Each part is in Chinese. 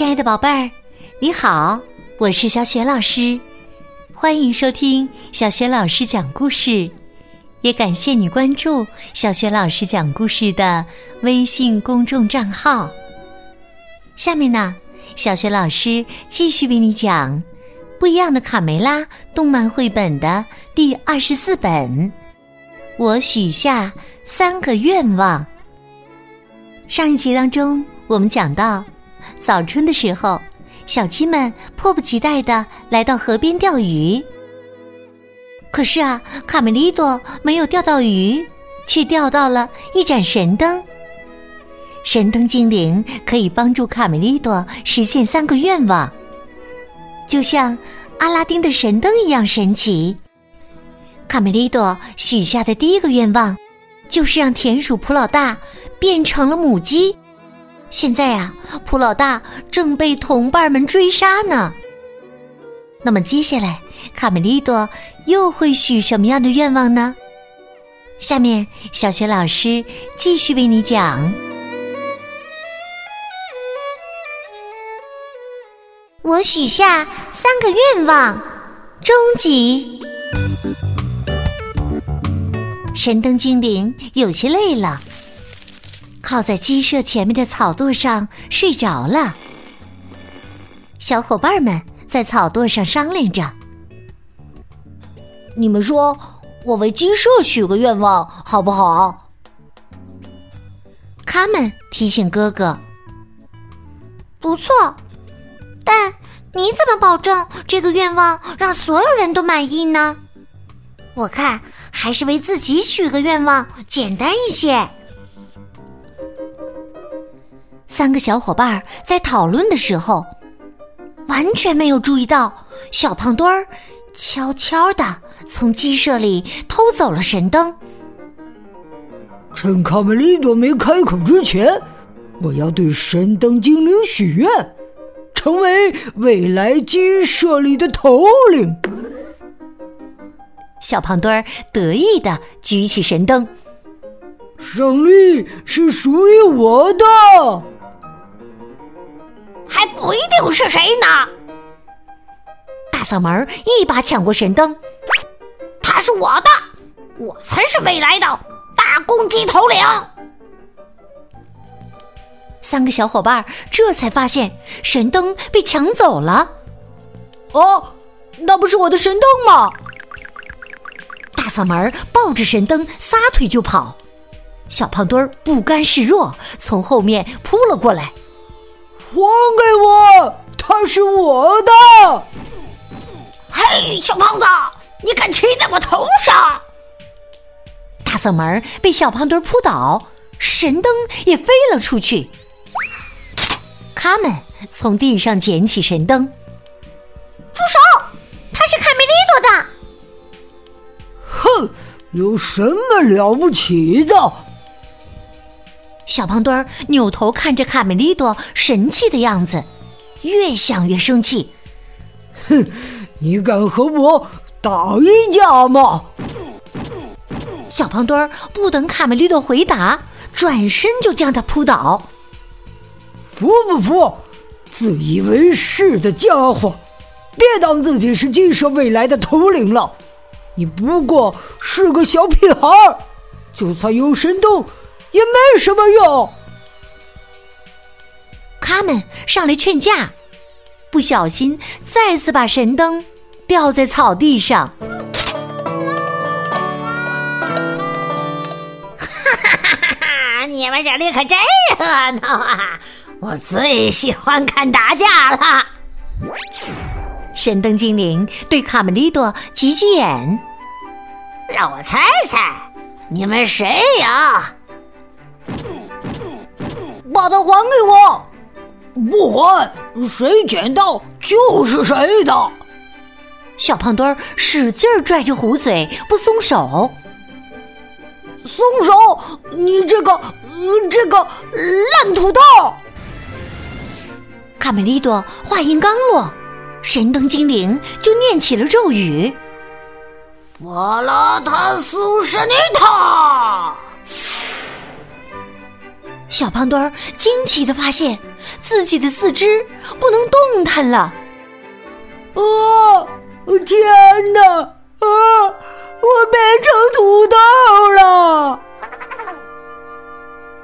亲爱的宝贝儿，你好，我是小雪老师，欢迎收听小雪老师讲故事，也感谢你关注小雪老师讲故事的微信公众账号。下面呢，小雪老师继续为你讲《不一样的卡梅拉》动漫绘本的第二十四本。我许下三个愿望。上一集当中，我们讲到。早春的时候，小鸡们迫不及待的来到河边钓鱼。可是啊，卡梅利多没有钓到鱼，却钓到了一盏神灯。神灯精灵可以帮助卡梅利多实现三个愿望，就像阿拉丁的神灯一样神奇。卡梅利多许下的第一个愿望，就是让田鼠普老大变成了母鸡。现在呀，普老大正被同伴们追杀呢。那么接下来，卡梅利多又会许什么样的愿望呢？下面，小学老师继续为你讲。我许下三个愿望，终极。神灯精灵有些累了。靠在鸡舍前面的草垛上睡着了。小伙伴们在草垛上商量着：“你们说，我为鸡舍许个愿望好不好？”他们提醒哥哥：“不错，但你怎么保证这个愿望让所有人都满意呢？我看还是为自己许个愿望简单一些。”三个小伙伴在讨论的时候，完全没有注意到小胖墩儿悄悄的从鸡舍里偷走了神灯。趁卡梅利多没开口之前，我要对神灯精灵许愿，成为未来鸡舍里的头领。小胖墩儿得意的举起神灯，胜利是属于我的。不一定是谁呢！大嗓门一把抢过神灯，他是我的，我才是未来的大公鸡头领。三个小伙伴这才发现神灯被抢走了。哦，那不是我的神灯吗？大嗓门抱着神灯撒腿就跑，小胖墩儿不甘示弱，从后面扑了过来。还给我！它是我的！嘿，小胖子，你敢骑在我头上？大嗓门被小胖墩扑倒，神灯也飞了出去。他们从地上捡起神灯，住手！他是卡梅利多的。哼，有什么了不起的？小胖墩儿扭头看着卡梅利多神气的样子，越想越生气。哼，你敢和我打一架吗？小胖墩儿不等卡梅利多回答，转身就将他扑倒。服不服？自以为是的家伙，别当自己是鸡舍未来的头领了。你不过是个小屁孩儿，就算有神灯。也没什么用。他们上来劝架，不小心再次把神灯掉在草地上。哈哈哈哈！你们这里可真热闹啊！我最喜欢看打架了。神灯精灵对卡梅利多挤挤眼，让我猜猜，你们谁呀？把它还给我！不还，谁捡到就是谁的。小胖墩儿使劲拽着虎嘴，不松手。松手！你这个这个烂土豆！卡梅利多话音刚落，神灯精灵就念起了咒语：“法拉塔苏什尼塔。”小胖墩儿惊奇的发现自己的四肢不能动弹了。啊！天哪！啊！我变成土豆了！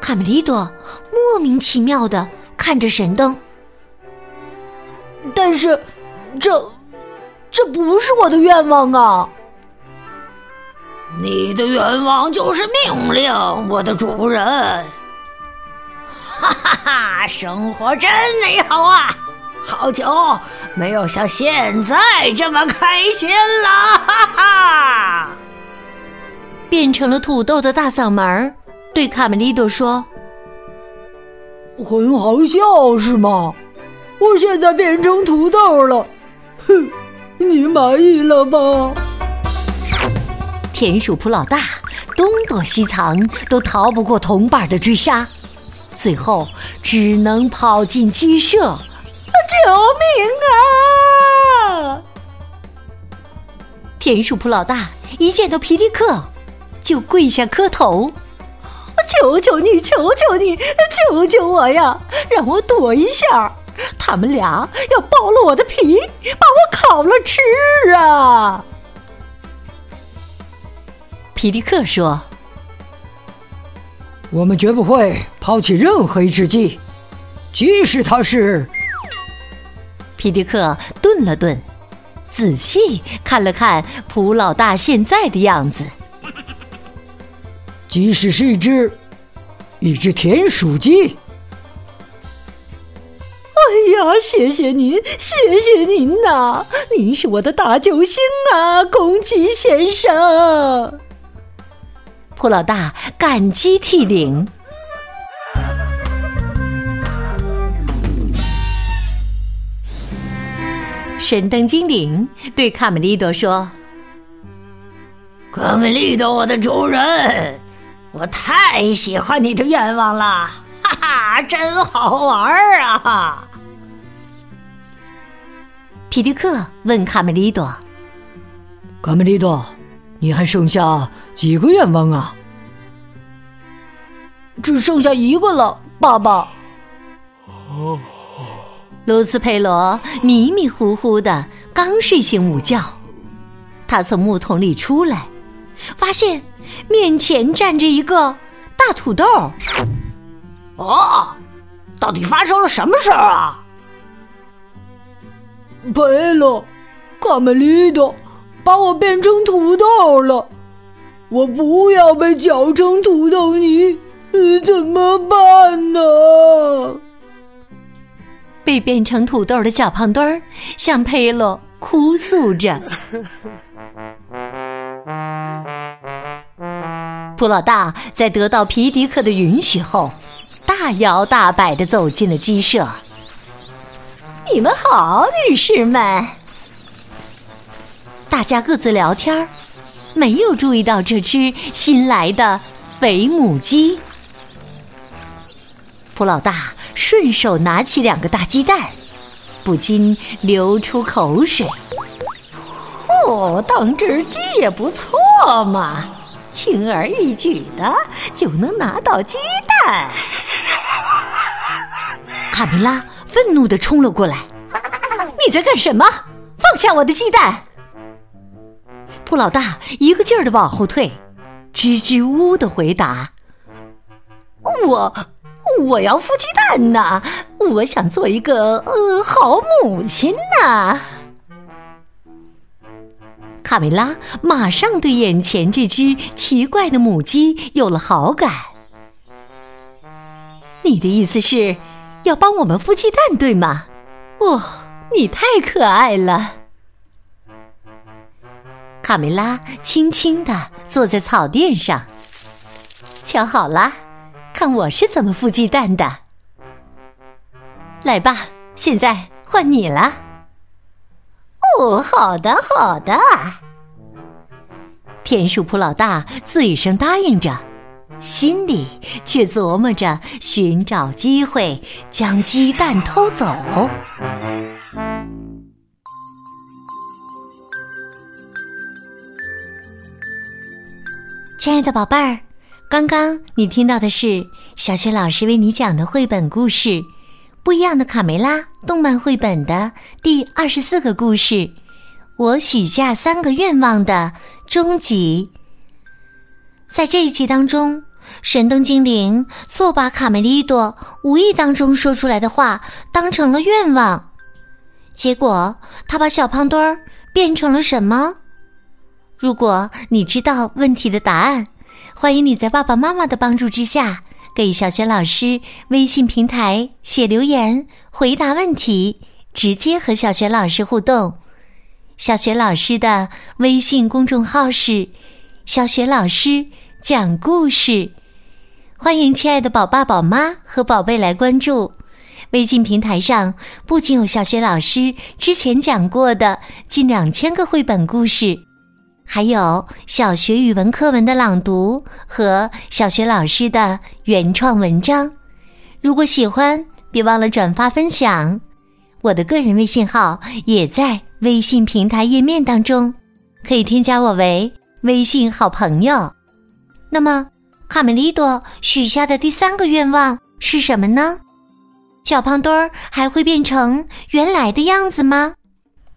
卡梅利多莫名其妙的看着神灯，但是这这不是我的愿望啊！你的愿望就是命令，我的主人。哈哈哈，生活真美好啊！好久没有像现在这么开心了！哈哈！变成了土豆的大嗓门对卡梅利多说：“很好笑是吗？我现在变成土豆了，哼，你满意了吧？”田鼠普老大东躲西藏，都逃不过同伴的追杀，最后只能跑进鸡舍。救命啊！田鼠普老大一见到皮迪克，就跪下磕头：“求求你，求求你，救救我呀！让我躲一下，他们俩要剥了我的皮，把我烤了吃啊！”皮迪克说：“我们绝不会抛弃任何一只鸡，即使它是……”皮迪克顿了顿，仔细看了看普老大现在的样子，即使是一只，一只田鼠鸡。哎呀，谢谢您，谢谢您呐！您是我的大救星啊，公鸡先生。普老大感激涕零。神灯精灵对卡梅利多说：“卡梅利多，我的主人，我太喜欢你的愿望了，哈哈，真好玩啊！”皮迪克问卡梅利多：“卡梅利多，你还剩下几个愿望啊？”“只剩下一个了，爸爸。”哦。卢斯佩罗迷迷糊糊的刚睡醒午觉，他从木桶里出来，发现面前站着一个大土豆。哦，到底发生了什么事儿啊？贝洛，卡梅利多把我变成土豆了，我不要被搅成土豆泥，怎么办呢？被变成土豆的小胖墩儿向佩洛哭诉着。普老大在得到皮迪克的允许后，大摇大摆的走进了鸡舍。你们好，女士们。大家各自聊天，没有注意到这只新来的肥母鸡。普老大顺手拿起两个大鸡蛋，不禁流出口水。哦，当只鸡也不错嘛，轻而易举的就能拿到鸡蛋。卡梅拉愤怒的冲了过来：“你在干什么？放下我的鸡蛋！”普老大一个劲儿的往后退，支支吾吾的回答：“我。”我要孵鸡蛋呐！我想做一个呃好母亲呐。卡梅拉马上对眼前这只奇怪的母鸡有了好感。你的意思是要帮我们孵鸡蛋，对吗？哦，你太可爱了。卡梅拉轻轻的坐在草垫上，瞧好了。看我是怎么孵鸡蛋的！来吧，现在换你了。哦，好的，好的。田鼠普老大嘴上答应着，心里却琢磨着寻找机会将鸡蛋偷走。亲爱的宝贝儿。刚刚你听到的是小雪老师为你讲的绘本故事《不一样的卡梅拉》动漫绘本的第二十四个故事。我许下三个愿望的终极。在这一集当中，神灯精灵错把卡梅利多无意当中说出来的话当成了愿望，结果他把小胖墩儿变成了什么？如果你知道问题的答案，欢迎你在爸爸妈妈的帮助之下，给小学老师微信平台写留言回答问题，直接和小学老师互动。小学老师的微信公众号是“小学老师讲故事”，欢迎亲爱的宝爸宝妈和宝贝来关注。微信平台上不仅有小学老师之前讲过的近两千个绘本故事，还有小学语文课文的朗读和小学老师的原创文章。如果喜欢，别忘了转发分享。我的个人微信号也在微信平台页面当中，可以添加我为微信好朋友。那么，卡梅利多许下的第三个愿望是什么呢？小胖墩儿还会变成原来的样子吗？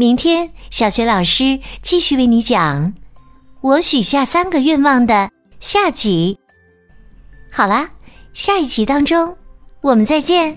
明天小学老师继续为你讲我许下三个愿望的下集。好啦，下一集当中我们再见。